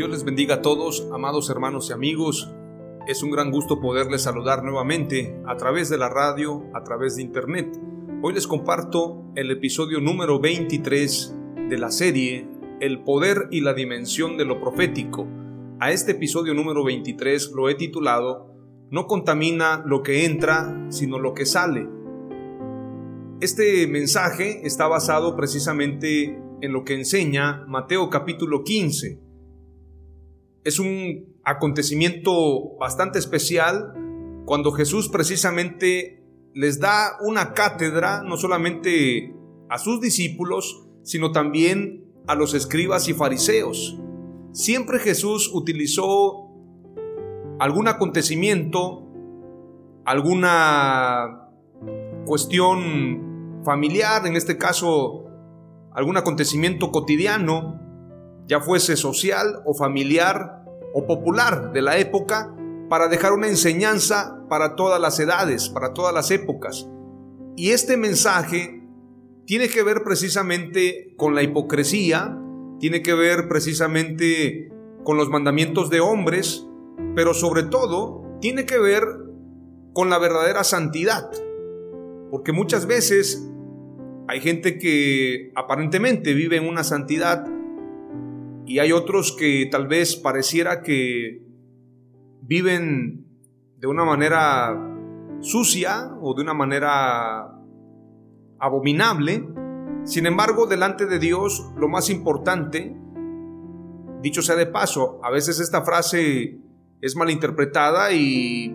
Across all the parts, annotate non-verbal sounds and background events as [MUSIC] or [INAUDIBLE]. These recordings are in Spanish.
Dios les bendiga a todos, amados hermanos y amigos. Es un gran gusto poderles saludar nuevamente a través de la radio, a través de internet. Hoy les comparto el episodio número 23 de la serie El poder y la dimensión de lo profético. A este episodio número 23 lo he titulado No contamina lo que entra, sino lo que sale. Este mensaje está basado precisamente en lo que enseña Mateo capítulo 15 es un acontecimiento bastante especial cuando Jesús precisamente les da una cátedra no solamente a sus discípulos, sino también a los escribas y fariseos. Siempre Jesús utilizó algún acontecimiento, alguna cuestión familiar, en este caso algún acontecimiento cotidiano, ya fuese social o familiar o popular de la época, para dejar una enseñanza para todas las edades, para todas las épocas. Y este mensaje tiene que ver precisamente con la hipocresía, tiene que ver precisamente con los mandamientos de hombres, pero sobre todo tiene que ver con la verdadera santidad. Porque muchas veces hay gente que aparentemente vive en una santidad, y hay otros que tal vez pareciera que viven de una manera sucia o de una manera abominable. Sin embargo, delante de Dios, lo más importante, dicho sea de paso, a veces esta frase es malinterpretada y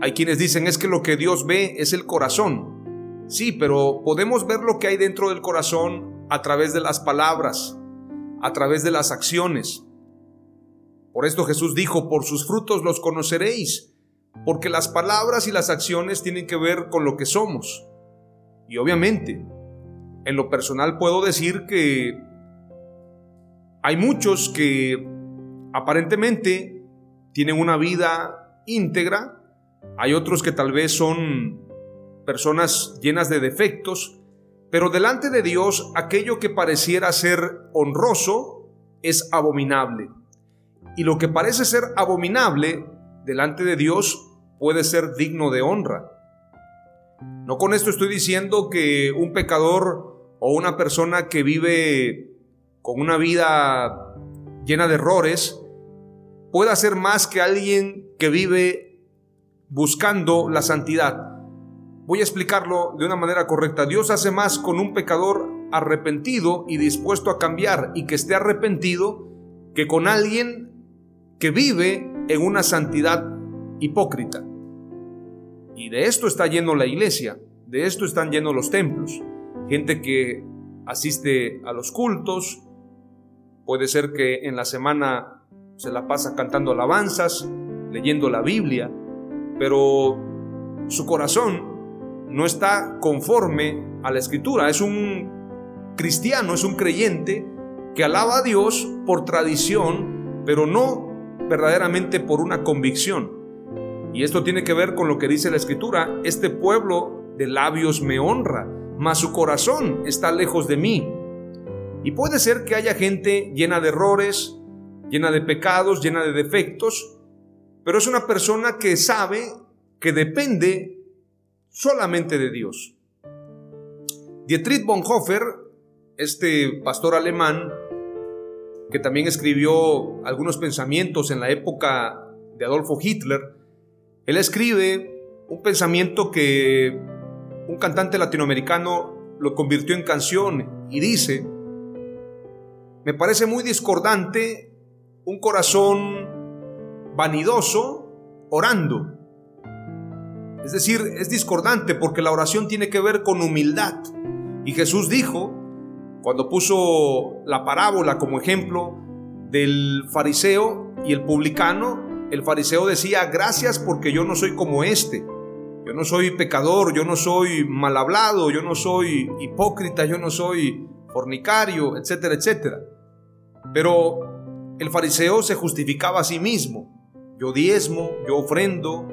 hay quienes dicen es que lo que Dios ve es el corazón. Sí, pero podemos ver lo que hay dentro del corazón a través de las palabras, a través de las acciones. Por esto Jesús dijo, por sus frutos los conoceréis, porque las palabras y las acciones tienen que ver con lo que somos. Y obviamente, en lo personal puedo decir que hay muchos que aparentemente tienen una vida íntegra, hay otros que tal vez son personas llenas de defectos, pero delante de Dios aquello que pareciera ser honroso es abominable. Y lo que parece ser abominable delante de Dios puede ser digno de honra. No con esto estoy diciendo que un pecador o una persona que vive con una vida llena de errores pueda ser más que alguien que vive buscando la santidad. Voy a explicarlo de una manera correcta. Dios hace más con un pecador arrepentido y dispuesto a cambiar y que esté arrepentido que con alguien que vive en una santidad hipócrita. Y de esto está lleno la iglesia, de esto están llenos los templos. Gente que asiste a los cultos, puede ser que en la semana se la pasa cantando alabanzas, leyendo la Biblia, pero su corazón no está conforme a la escritura. Es un cristiano, es un creyente que alaba a Dios por tradición, pero no verdaderamente por una convicción. Y esto tiene que ver con lo que dice la escritura. Este pueblo de labios me honra, mas su corazón está lejos de mí. Y puede ser que haya gente llena de errores, llena de pecados, llena de defectos, pero es una persona que sabe que depende solamente de Dios. Dietrich Bonhoeffer, este pastor alemán, que también escribió algunos pensamientos en la época de Adolfo Hitler, él escribe un pensamiento que un cantante latinoamericano lo convirtió en canción y dice, me parece muy discordante un corazón vanidoso orando. Es decir, es discordante porque la oración tiene que ver con humildad. Y Jesús dijo, cuando puso la parábola como ejemplo del fariseo y el publicano, el fariseo decía, gracias porque yo no soy como este. Yo no soy pecador, yo no soy mal hablado, yo no soy hipócrita, yo no soy fornicario, etcétera, etcétera. Pero el fariseo se justificaba a sí mismo. Yo diezmo, yo ofrendo,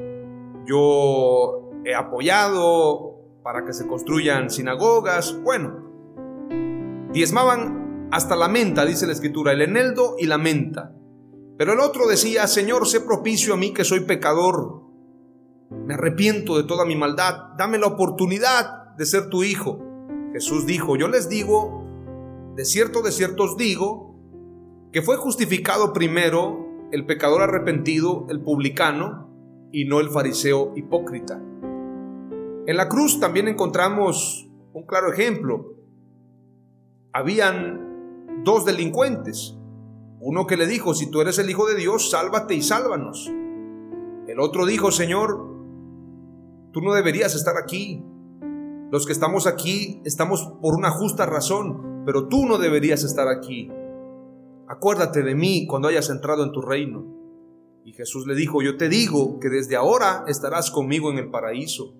yo he apoyado para que se construyan sinagogas. Bueno, diezmaban hasta la menta, dice la escritura, el eneldo y la menta. Pero el otro decía, Señor, sé propicio a mí que soy pecador. Me arrepiento de toda mi maldad. Dame la oportunidad de ser tu hijo. Jesús dijo, yo les digo, de cierto, de cierto os digo, que fue justificado primero el pecador arrepentido, el publicano, y no el fariseo hipócrita. En la cruz también encontramos un claro ejemplo. Habían dos delincuentes, uno que le dijo, si tú eres el Hijo de Dios, sálvate y sálvanos. El otro dijo, Señor, tú no deberías estar aquí. Los que estamos aquí estamos por una justa razón, pero tú no deberías estar aquí. Acuérdate de mí cuando hayas entrado en tu reino. Y Jesús le dijo, yo te digo que desde ahora estarás conmigo en el paraíso.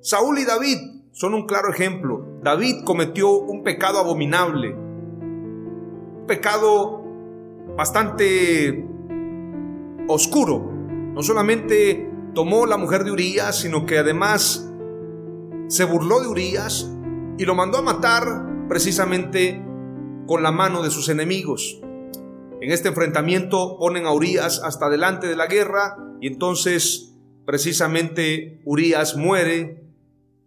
Saúl y David son un claro ejemplo. David cometió un pecado abominable, un pecado bastante oscuro. No solamente tomó la mujer de Urias, sino que además se burló de Urias y lo mandó a matar precisamente con la mano de sus enemigos. En este enfrentamiento ponen a Urias hasta delante de la guerra y entonces precisamente Urias muere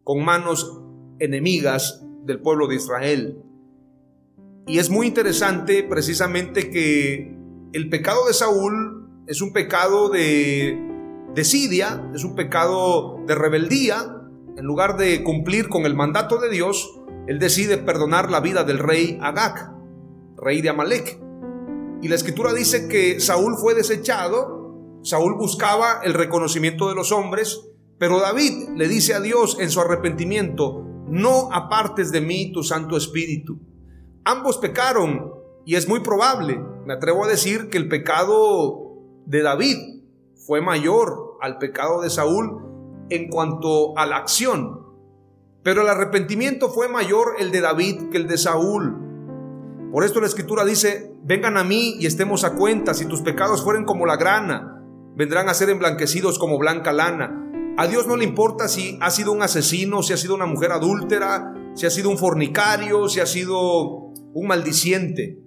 con manos enemigas del pueblo de Israel. Y es muy interesante precisamente que el pecado de Saúl es un pecado de desidia, es un pecado de rebeldía. En lugar de cumplir con el mandato de Dios, él decide perdonar la vida del rey Agag, rey de Amalek. Y la escritura dice que Saúl fue desechado, Saúl buscaba el reconocimiento de los hombres, pero David le dice a Dios en su arrepentimiento, no apartes de mí tu Santo Espíritu. Ambos pecaron y es muy probable, me atrevo a decir, que el pecado de David fue mayor al pecado de Saúl en cuanto a la acción. Pero el arrepentimiento fue mayor el de David que el de Saúl. Por esto la escritura dice, vengan a mí y estemos a cuenta, si tus pecados fueren como la grana, vendrán a ser emblanquecidos como blanca lana. A Dios no le importa si ha sido un asesino, si ha sido una mujer adúltera, si ha sido un fornicario, si ha sido un maldiciente.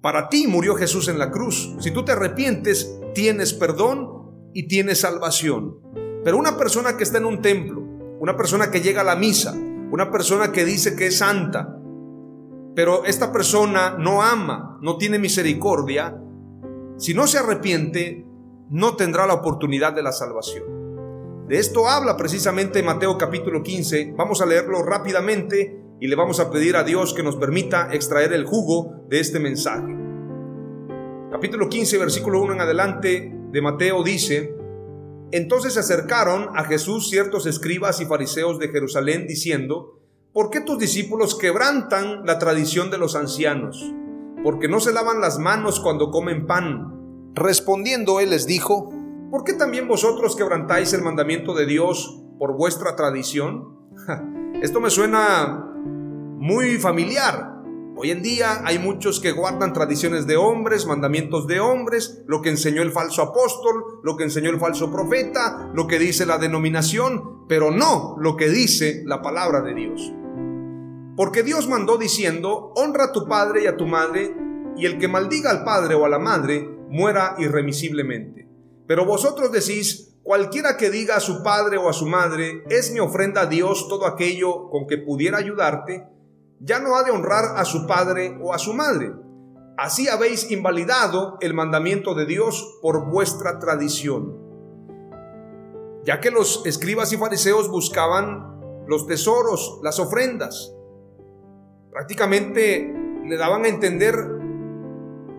Para ti murió Jesús en la cruz. Si tú te arrepientes, tienes perdón y tienes salvación. Pero una persona que está en un templo, una persona que llega a la misa, una persona que dice que es santa, pero esta persona no ama, no tiene misericordia, si no se arrepiente, no tendrá la oportunidad de la salvación. De esto habla precisamente Mateo capítulo 15. Vamos a leerlo rápidamente y le vamos a pedir a Dios que nos permita extraer el jugo de este mensaje. Capítulo 15, versículo 1 en adelante de Mateo dice, entonces se acercaron a Jesús ciertos escribas y fariseos de Jerusalén diciendo, ¿por qué tus discípulos quebrantan la tradición de los ancianos? Porque no se lavan las manos cuando comen pan. Respondiendo él les dijo, ¿por qué también vosotros quebrantáis el mandamiento de Dios por vuestra tradición? Esto me suena muy familiar. Hoy en día hay muchos que guardan tradiciones de hombres, mandamientos de hombres, lo que enseñó el falso apóstol, lo que enseñó el falso profeta, lo que dice la denominación, pero no lo que dice la palabra de Dios. Porque Dios mandó diciendo, honra a tu padre y a tu madre, y el que maldiga al padre o a la madre muera irremisiblemente. Pero vosotros decís, cualquiera que diga a su padre o a su madre, es mi ofrenda a Dios todo aquello con que pudiera ayudarte, ya no ha de honrar a su padre o a su madre. Así habéis invalidado el mandamiento de Dios por vuestra tradición. Ya que los escribas y fariseos buscaban los tesoros, las ofrendas, prácticamente le daban a entender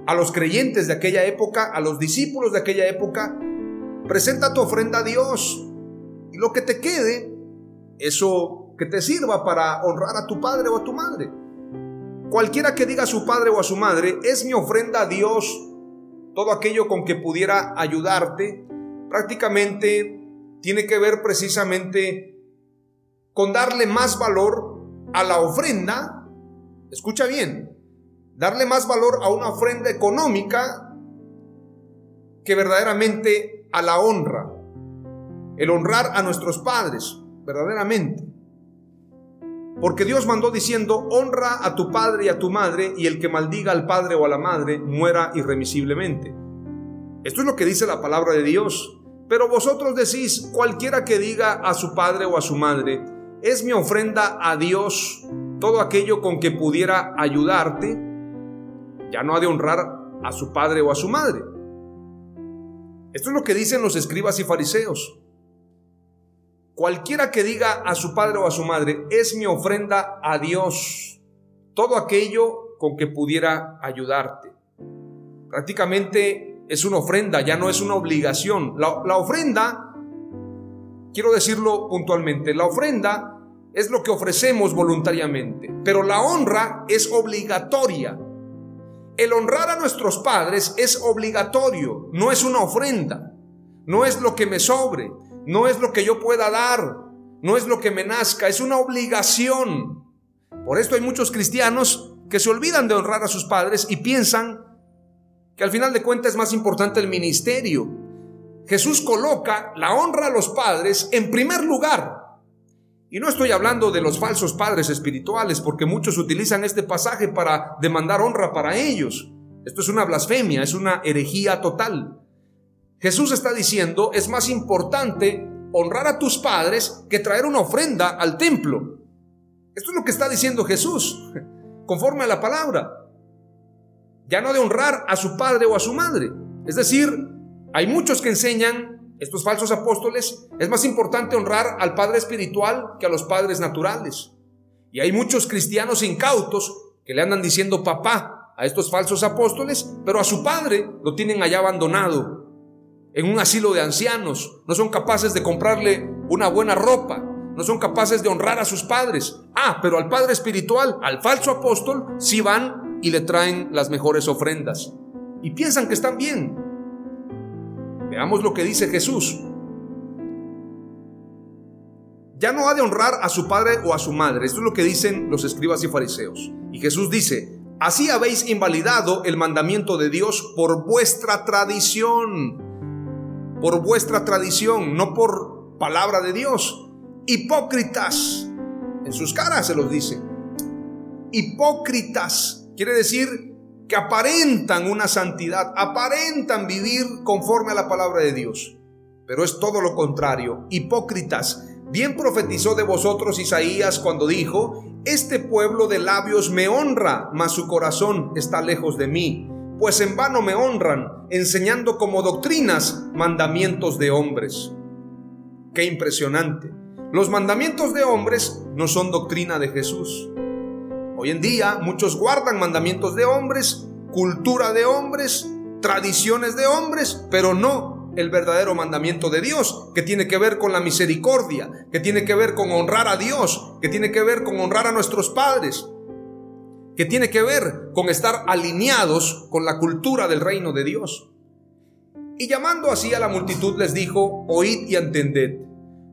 a los creyentes de aquella época, a los discípulos de aquella época, presenta tu ofrenda a Dios y lo que te quede, eso que te sirva para honrar a tu padre o a tu madre. Cualquiera que diga a su padre o a su madre, es mi ofrenda a Dios, todo aquello con que pudiera ayudarte, prácticamente tiene que ver precisamente con darle más valor a la ofrenda, escucha bien, darle más valor a una ofrenda económica que verdaderamente a la honra, el honrar a nuestros padres, verdaderamente. Porque Dios mandó diciendo, honra a tu padre y a tu madre, y el que maldiga al padre o a la madre muera irremisiblemente. Esto es lo que dice la palabra de Dios. Pero vosotros decís, cualquiera que diga a su padre o a su madre, es mi ofrenda a Dios todo aquello con que pudiera ayudarte, ya no ha de honrar a su padre o a su madre. Esto es lo que dicen los escribas y fariseos. Cualquiera que diga a su padre o a su madre, es mi ofrenda a Dios, todo aquello con que pudiera ayudarte. Prácticamente es una ofrenda, ya no es una obligación. La, la ofrenda, quiero decirlo puntualmente, la ofrenda es lo que ofrecemos voluntariamente, pero la honra es obligatoria. El honrar a nuestros padres es obligatorio, no es una ofrenda, no es lo que me sobre, no es lo que yo pueda dar, no es lo que me nazca, es una obligación. Por esto hay muchos cristianos que se olvidan de honrar a sus padres y piensan que al final de cuentas es más importante el ministerio. Jesús coloca la honra a los padres en primer lugar. Y no estoy hablando de los falsos padres espirituales, porque muchos utilizan este pasaje para demandar honra para ellos. Esto es una blasfemia, es una herejía total. Jesús está diciendo, es más importante honrar a tus padres que traer una ofrenda al templo. Esto es lo que está diciendo Jesús, [LAUGHS] conforme a la palabra. Ya no de honrar a su padre o a su madre. Es decir, hay muchos que enseñan estos falsos apóstoles, es más importante honrar al Padre espiritual que a los padres naturales. Y hay muchos cristianos incautos que le andan diciendo papá a estos falsos apóstoles, pero a su padre lo tienen allá abandonado, en un asilo de ancianos. No son capaces de comprarle una buena ropa, no son capaces de honrar a sus padres. Ah, pero al Padre espiritual, al falso apóstol, sí van y le traen las mejores ofrendas. Y piensan que están bien, Veamos lo que dice Jesús. Ya no ha de honrar a su padre o a su madre. Esto es lo que dicen los escribas y fariseos. Y Jesús dice, así habéis invalidado el mandamiento de Dios por vuestra tradición. Por vuestra tradición, no por palabra de Dios. Hipócritas. En sus caras se los dice. Hipócritas. Quiere decir que aparentan una santidad, aparentan vivir conforme a la palabra de Dios. Pero es todo lo contrario, hipócritas. Bien profetizó de vosotros Isaías cuando dijo, Este pueblo de labios me honra, mas su corazón está lejos de mí, pues en vano me honran, enseñando como doctrinas mandamientos de hombres. Qué impresionante. Los mandamientos de hombres no son doctrina de Jesús. Hoy en día muchos guardan mandamientos de hombres, cultura de hombres, tradiciones de hombres, pero no el verdadero mandamiento de Dios, que tiene que ver con la misericordia, que tiene que ver con honrar a Dios, que tiene que ver con honrar a nuestros padres, que tiene que ver con estar alineados con la cultura del reino de Dios. Y llamando así a la multitud les dijo, oíd y entended,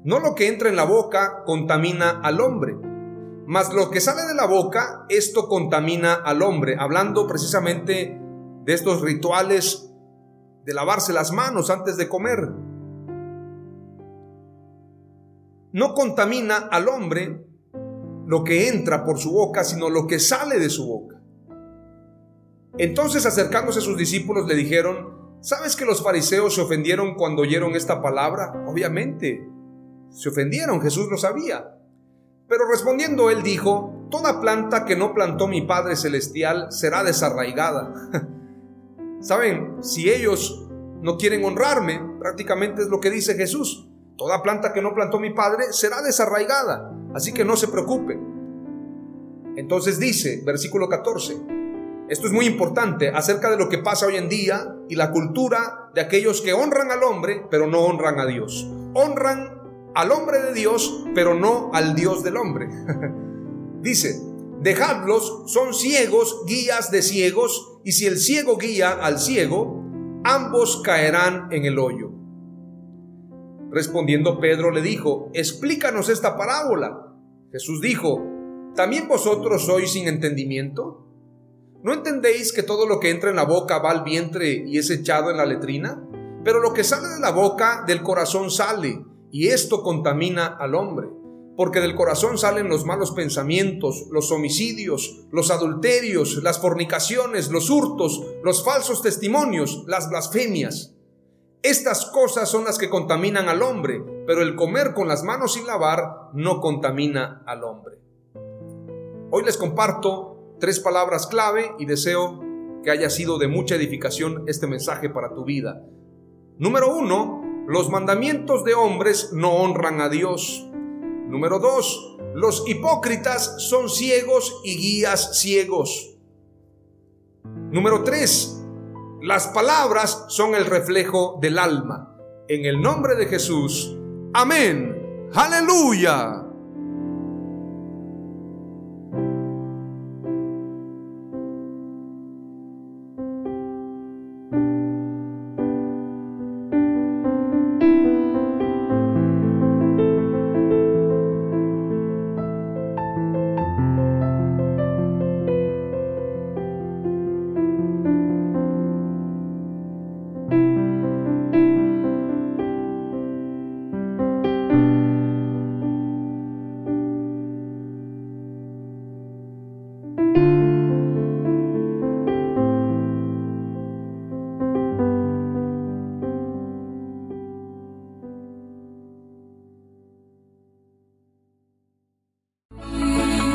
no lo que entra en la boca contamina al hombre, mas lo que sale de la boca, esto contamina al hombre, hablando precisamente de estos rituales de lavarse las manos antes de comer. No contamina al hombre lo que entra por su boca, sino lo que sale de su boca. Entonces acercándose a sus discípulos le dijeron, ¿sabes que los fariseos se ofendieron cuando oyeron esta palabra? Obviamente, se ofendieron, Jesús lo sabía. Pero respondiendo él dijo, Toda planta que no plantó mi Padre Celestial será desarraigada. [LAUGHS] Saben, si ellos no quieren honrarme, prácticamente es lo que dice Jesús. Toda planta que no plantó mi Padre será desarraigada. Así que no se preocupen. Entonces dice, versículo 14, esto es muy importante acerca de lo que pasa hoy en día y la cultura de aquellos que honran al hombre, pero no honran a Dios. Honran al hombre de Dios, pero no al Dios del hombre. [LAUGHS] Dice, dejadlos, son ciegos, guías de ciegos, y si el ciego guía al ciego, ambos caerán en el hoyo. Respondiendo Pedro le dijo, explícanos esta parábola. Jesús dijo, ¿también vosotros sois sin entendimiento? ¿No entendéis que todo lo que entra en la boca va al vientre y es echado en la letrina? Pero lo que sale de la boca del corazón sale y esto contamina al hombre, porque del corazón salen los malos pensamientos, los homicidios, los adulterios, las fornicaciones, los hurtos, los falsos testimonios, las blasfemias. Estas cosas son las que contaminan al hombre, pero el comer con las manos sin lavar no contamina al hombre. Hoy les comparto tres palabras clave y deseo que haya sido de mucha edificación este mensaje para tu vida. Número uno, los mandamientos de hombres no honran a Dios. Número dos, los hipócritas son ciegos y guías ciegos. Número tres, las palabras son el reflejo del alma. En el nombre de Jesús. Amén. Aleluya.